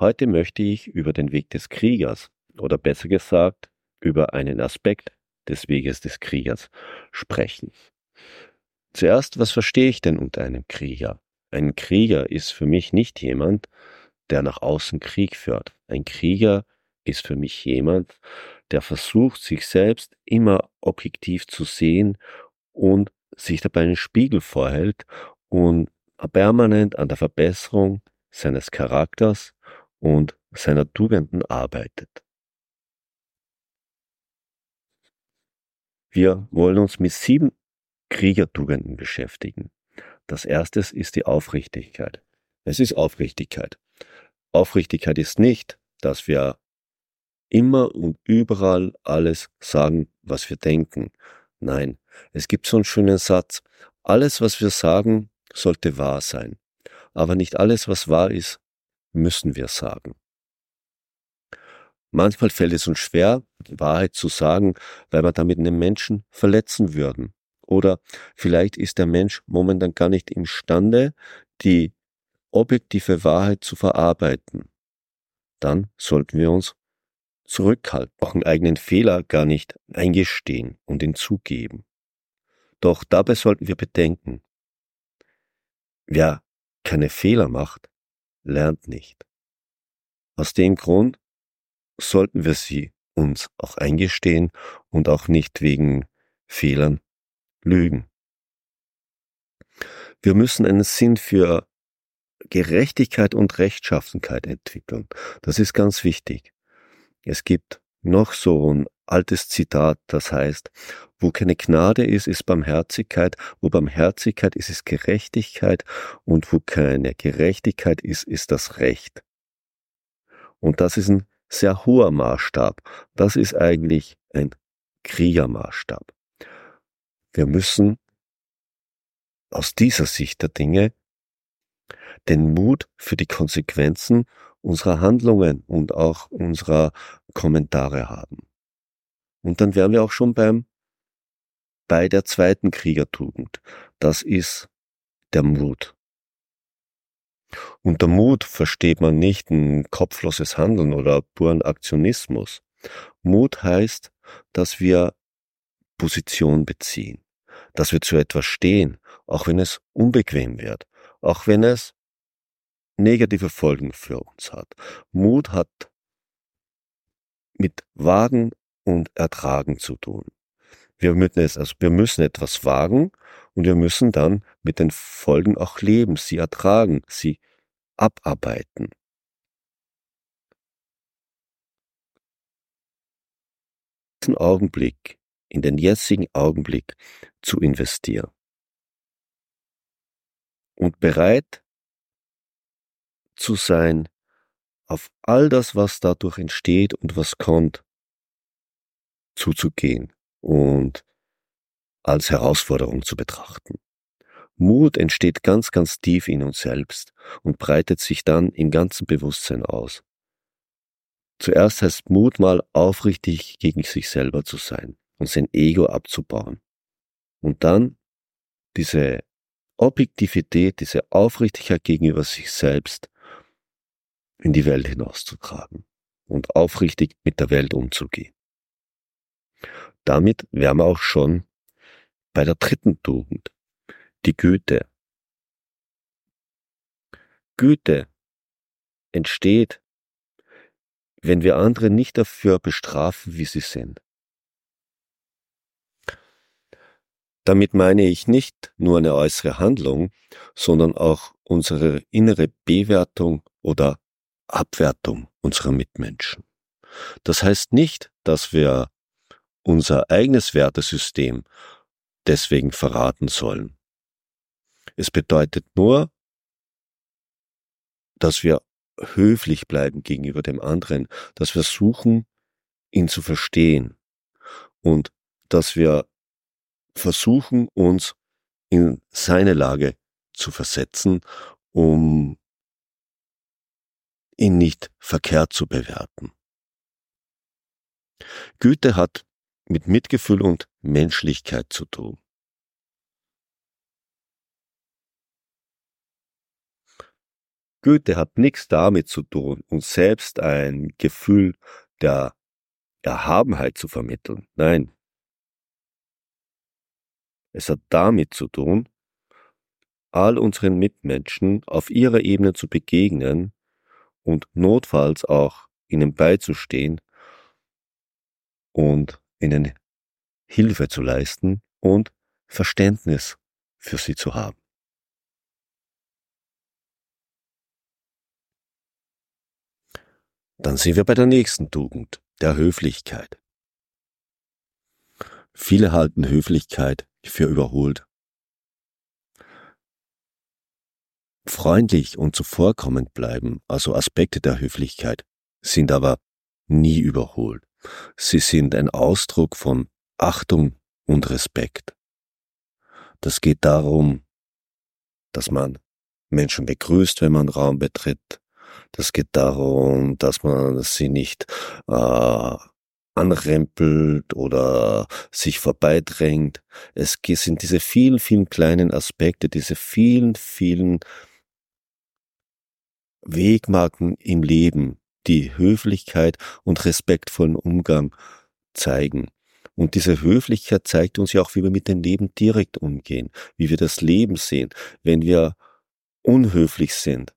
Heute möchte ich über den Weg des Kriegers oder besser gesagt über einen Aspekt des Weges des Kriegers sprechen. Zuerst, was verstehe ich denn unter einem Krieger? Ein Krieger ist für mich nicht jemand, der nach außen Krieg führt. Ein Krieger ist für mich jemand, der versucht, sich selbst immer objektiv zu sehen und sich dabei einen Spiegel vorhält und permanent an der Verbesserung seines Charakters und seiner Tugenden arbeitet. Wir wollen uns mit sieben Kriegertugenden beschäftigen. Das erste ist die Aufrichtigkeit. Es ist Aufrichtigkeit. Aufrichtigkeit ist nicht, dass wir immer und überall alles sagen, was wir denken. Nein, es gibt so einen schönen Satz. Alles, was wir sagen, sollte wahr sein. Aber nicht alles, was wahr ist, müssen wir sagen. Manchmal fällt es uns schwer, die Wahrheit zu sagen, weil wir damit einen Menschen verletzen würden. Oder vielleicht ist der Mensch momentan gar nicht imstande, die objektive Wahrheit zu verarbeiten. Dann sollten wir uns zurückhalten, auch einen eigenen Fehler gar nicht eingestehen und ihn zugeben. Doch dabei sollten wir bedenken, wer keine Fehler macht, lernt nicht. Aus dem Grund sollten wir sie uns auch eingestehen und auch nicht wegen Fehlern lügen. Wir müssen einen Sinn für Gerechtigkeit und Rechtschaffenkeit entwickeln. Das ist ganz wichtig. Es gibt noch so ein altes Zitat, das heißt, wo keine Gnade ist, ist Barmherzigkeit, wo Barmherzigkeit ist, ist Gerechtigkeit und wo keine Gerechtigkeit ist, ist das Recht. Und das ist ein sehr hoher Maßstab. Das ist eigentlich ein Kriegermaßstab. Wir müssen aus dieser Sicht der Dinge den Mut für die Konsequenzen unserer Handlungen und auch unserer Kommentare haben. Und dann wären wir auch schon beim, bei der zweiten Kriegertugend. Das ist der Mut. Unter Mut versteht man nicht ein kopfloses Handeln oder puren Aktionismus. Mut heißt, dass wir Position beziehen, dass wir zu etwas stehen, auch wenn es unbequem wird, auch wenn es negative Folgen für uns hat. Mut hat mit Wagen und Ertragen zu tun. Wir müssen, es, also wir müssen etwas wagen und wir müssen dann mit den Folgen auch leben, sie ertragen, sie abarbeiten. In den Augenblick, in den jetzigen Augenblick zu investieren. Und bereit zu sein auf all das, was dadurch entsteht und was kommt, zuzugehen und als Herausforderung zu betrachten. Mut entsteht ganz, ganz tief in uns selbst und breitet sich dann im ganzen Bewusstsein aus. Zuerst heißt Mut mal aufrichtig gegen sich selber zu sein und sein Ego abzubauen. Und dann diese Objektivität, diese Aufrichtigkeit gegenüber sich selbst in die Welt hinauszutragen und aufrichtig mit der Welt umzugehen. Damit wären wir auch schon bei der dritten Tugend, die Güte. Güte entsteht, wenn wir andere nicht dafür bestrafen, wie sie sind. Damit meine ich nicht nur eine äußere Handlung, sondern auch unsere innere Bewertung oder Abwertung unserer Mitmenschen. Das heißt nicht, dass wir unser eigenes Wertesystem deswegen verraten sollen. Es bedeutet nur, dass wir höflich bleiben gegenüber dem anderen, dass wir suchen, ihn zu verstehen und dass wir versuchen, uns in seine Lage zu versetzen, um ihn nicht verkehrt zu bewerten. Güte hat mit Mitgefühl und Menschlichkeit zu tun. Goethe hat nichts damit zu tun, uns selbst ein Gefühl der Erhabenheit zu vermitteln. Nein. Es hat damit zu tun, all unseren Mitmenschen auf ihrer Ebene zu begegnen und notfalls auch ihnen beizustehen und ihnen Hilfe zu leisten und Verständnis für sie zu haben. Dann sind wir bei der nächsten Tugend, der Höflichkeit. Viele halten Höflichkeit für überholt. Freundlich und zuvorkommend bleiben, also Aspekte der Höflichkeit, sind aber nie überholt. Sie sind ein Ausdruck von Achtung und Respekt. Das geht darum, dass man Menschen begrüßt, wenn man Raum betritt, das geht darum, dass man sie nicht äh, anrempelt oder sich vorbeidrängt. Es sind diese vielen, vielen kleinen Aspekte, diese vielen, vielen Wegmarken im Leben, die Höflichkeit und respektvollen Umgang zeigen. Und diese Höflichkeit zeigt uns ja auch, wie wir mit dem Leben direkt umgehen, wie wir das Leben sehen. Wenn wir unhöflich sind,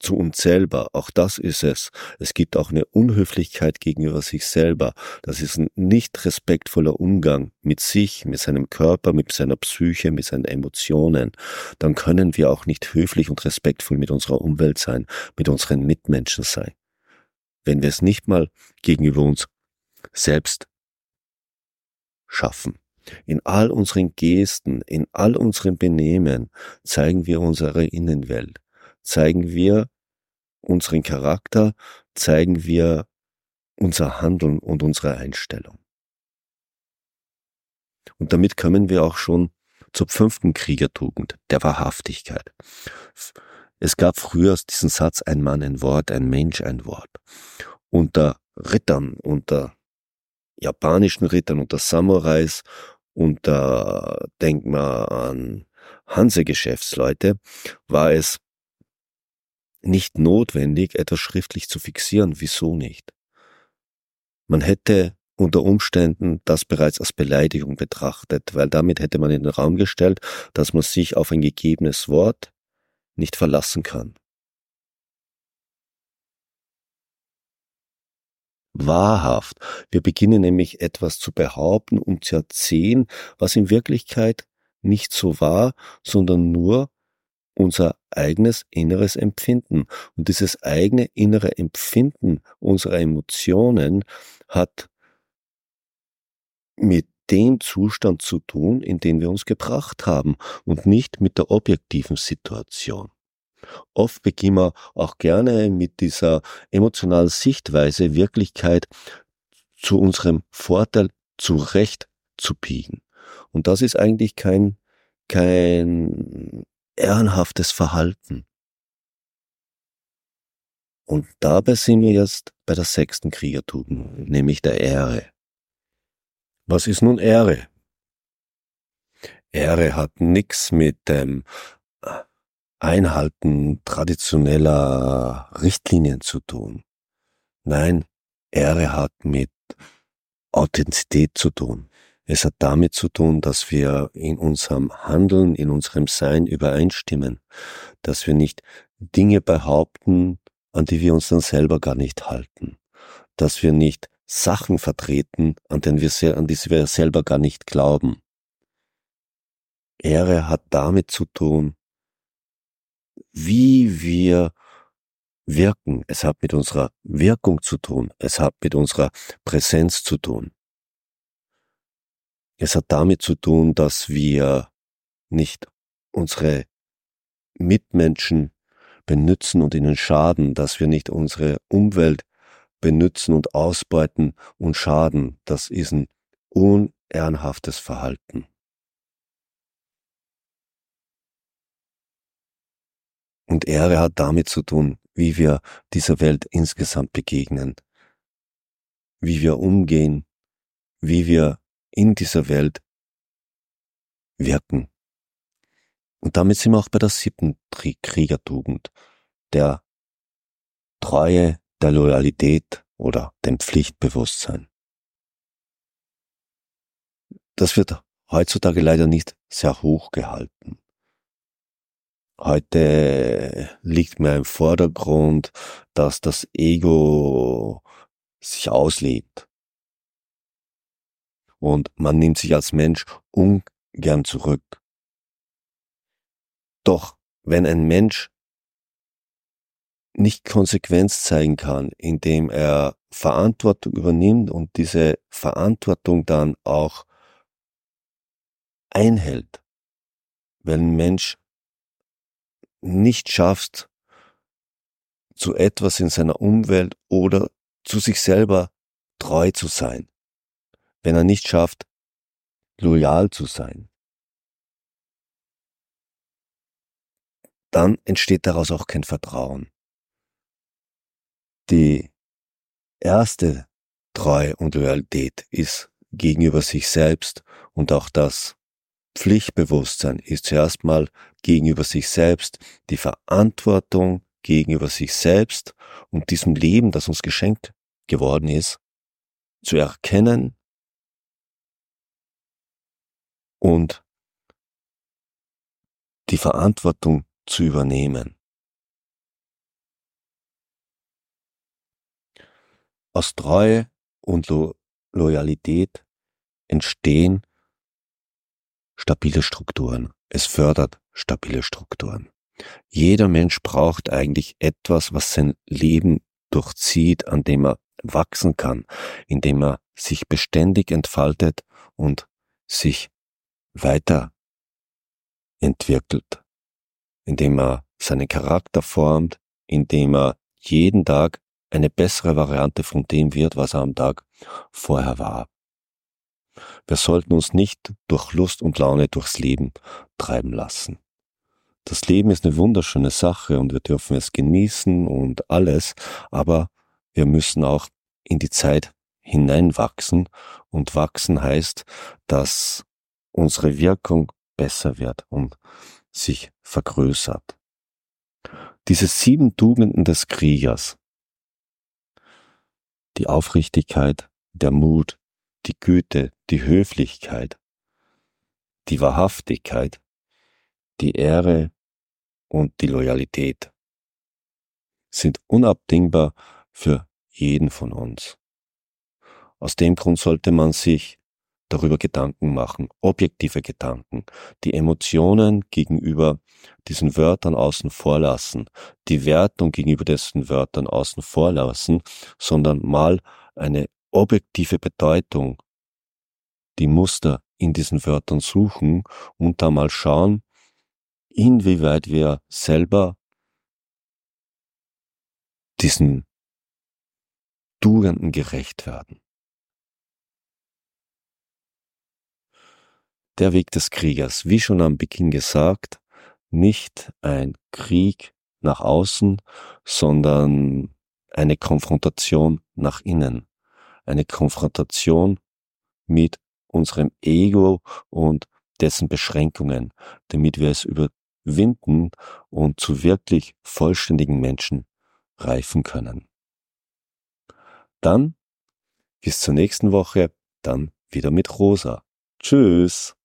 zu uns selber. Auch das ist es. Es gibt auch eine Unhöflichkeit gegenüber sich selber. Das ist ein nicht respektvoller Umgang mit sich, mit seinem Körper, mit seiner Psyche, mit seinen Emotionen. Dann können wir auch nicht höflich und respektvoll mit unserer Umwelt sein, mit unseren Mitmenschen sein. Wenn wir es nicht mal gegenüber uns selbst schaffen. In all unseren Gesten, in all unseren Benehmen zeigen wir unsere Innenwelt zeigen wir unseren Charakter, zeigen wir unser Handeln und unsere Einstellung. Und damit kommen wir auch schon zur fünften Kriegertugend, der Wahrhaftigkeit. Es gab früher diesen Satz, ein Mann ein Wort, ein Mensch ein Wort. Unter Rittern, unter japanischen Rittern, unter Samurais, unter, denk mal an Hanse-Geschäftsleute, war es nicht notwendig, etwas schriftlich zu fixieren. Wieso nicht? Man hätte unter Umständen das bereits als Beleidigung betrachtet, weil damit hätte man in den Raum gestellt, dass man sich auf ein gegebenes Wort nicht verlassen kann. Wahrhaft. Wir beginnen nämlich etwas zu behaupten und zu erzählen, was in Wirklichkeit nicht so war, sondern nur unser eigenes inneres Empfinden. Und dieses eigene innere Empfinden unserer Emotionen hat mit dem Zustand zu tun, in den wir uns gebracht haben und nicht mit der objektiven Situation. Oft beginnen wir auch gerne mit dieser emotionalen Sichtweise Wirklichkeit zu unserem Vorteil zurecht zu biegen. Und das ist eigentlich kein, kein ehrenhaftes Verhalten. Und dabei sind wir jetzt bei der sechsten Kriegertugend, nämlich der Ehre. Was ist nun Ehre? Ehre hat nichts mit dem Einhalten traditioneller Richtlinien zu tun. Nein, Ehre hat mit Authentizität zu tun. Es hat damit zu tun, dass wir in unserem Handeln, in unserem Sein übereinstimmen, dass wir nicht Dinge behaupten, an die wir uns dann selber gar nicht halten, dass wir nicht Sachen vertreten, an, denen wir, an die wir selber gar nicht glauben. Ehre hat damit zu tun, wie wir wirken. Es hat mit unserer Wirkung zu tun. Es hat mit unserer Präsenz zu tun. Es hat damit zu tun, dass wir nicht unsere Mitmenschen benützen und ihnen schaden, dass wir nicht unsere Umwelt benützen und ausbeuten und schaden. Das ist ein unehrenhaftes Verhalten. Und Ehre hat damit zu tun, wie wir dieser Welt insgesamt begegnen, wie wir umgehen, wie wir in dieser Welt wirken. Und damit sind wir auch bei der siebten Kriegertugend, der Treue, der Loyalität oder dem Pflichtbewusstsein. Das wird heutzutage leider nicht sehr hoch gehalten. Heute liegt mir im Vordergrund, dass das Ego sich auslebt. Und man nimmt sich als Mensch ungern zurück. Doch wenn ein Mensch nicht Konsequenz zeigen kann, indem er Verantwortung übernimmt und diese Verantwortung dann auch einhält, wenn ein Mensch nicht schaffst, zu etwas in seiner Umwelt oder zu sich selber treu zu sein, wenn er nicht schafft, loyal zu sein, dann entsteht daraus auch kein Vertrauen. Die erste Treu und Loyalität ist gegenüber sich selbst und auch das Pflichtbewusstsein ist zuerst mal gegenüber sich selbst, die Verantwortung gegenüber sich selbst und diesem Leben, das uns geschenkt geworden ist, zu erkennen und die Verantwortung zu übernehmen. Aus Treue und Lo Loyalität entstehen stabile Strukturen. Es fördert stabile Strukturen. Jeder Mensch braucht eigentlich etwas, was sein Leben durchzieht, an dem er wachsen kann, in dem er sich beständig entfaltet und sich weiter entwickelt, indem er seinen Charakter formt, indem er jeden Tag eine bessere Variante von dem wird, was er am Tag vorher war. Wir sollten uns nicht durch Lust und Laune durchs Leben treiben lassen. Das Leben ist eine wunderschöne Sache und wir dürfen es genießen und alles, aber wir müssen auch in die Zeit hineinwachsen und wachsen heißt, dass unsere Wirkung besser wird und sich vergrößert. Diese sieben Tugenden des Kriegers, die Aufrichtigkeit, der Mut, die Güte, die Höflichkeit, die Wahrhaftigkeit, die Ehre und die Loyalität sind unabdingbar für jeden von uns. Aus dem Grund sollte man sich darüber Gedanken machen, objektive Gedanken, die Emotionen gegenüber diesen Wörtern außen vor lassen, die Wertung gegenüber diesen Wörtern außen vor lassen, sondern mal eine objektive Bedeutung, die Muster in diesen Wörtern suchen und da mal schauen, inwieweit wir selber diesen Tugenden gerecht werden. Der Weg des Kriegers, wie schon am Beginn gesagt, nicht ein Krieg nach außen, sondern eine Konfrontation nach innen eine Konfrontation mit unserem Ego und dessen Beschränkungen, damit wir es überwinden und zu wirklich vollständigen Menschen reifen können. Dann bis zur nächsten Woche, dann wieder mit Rosa. Tschüss.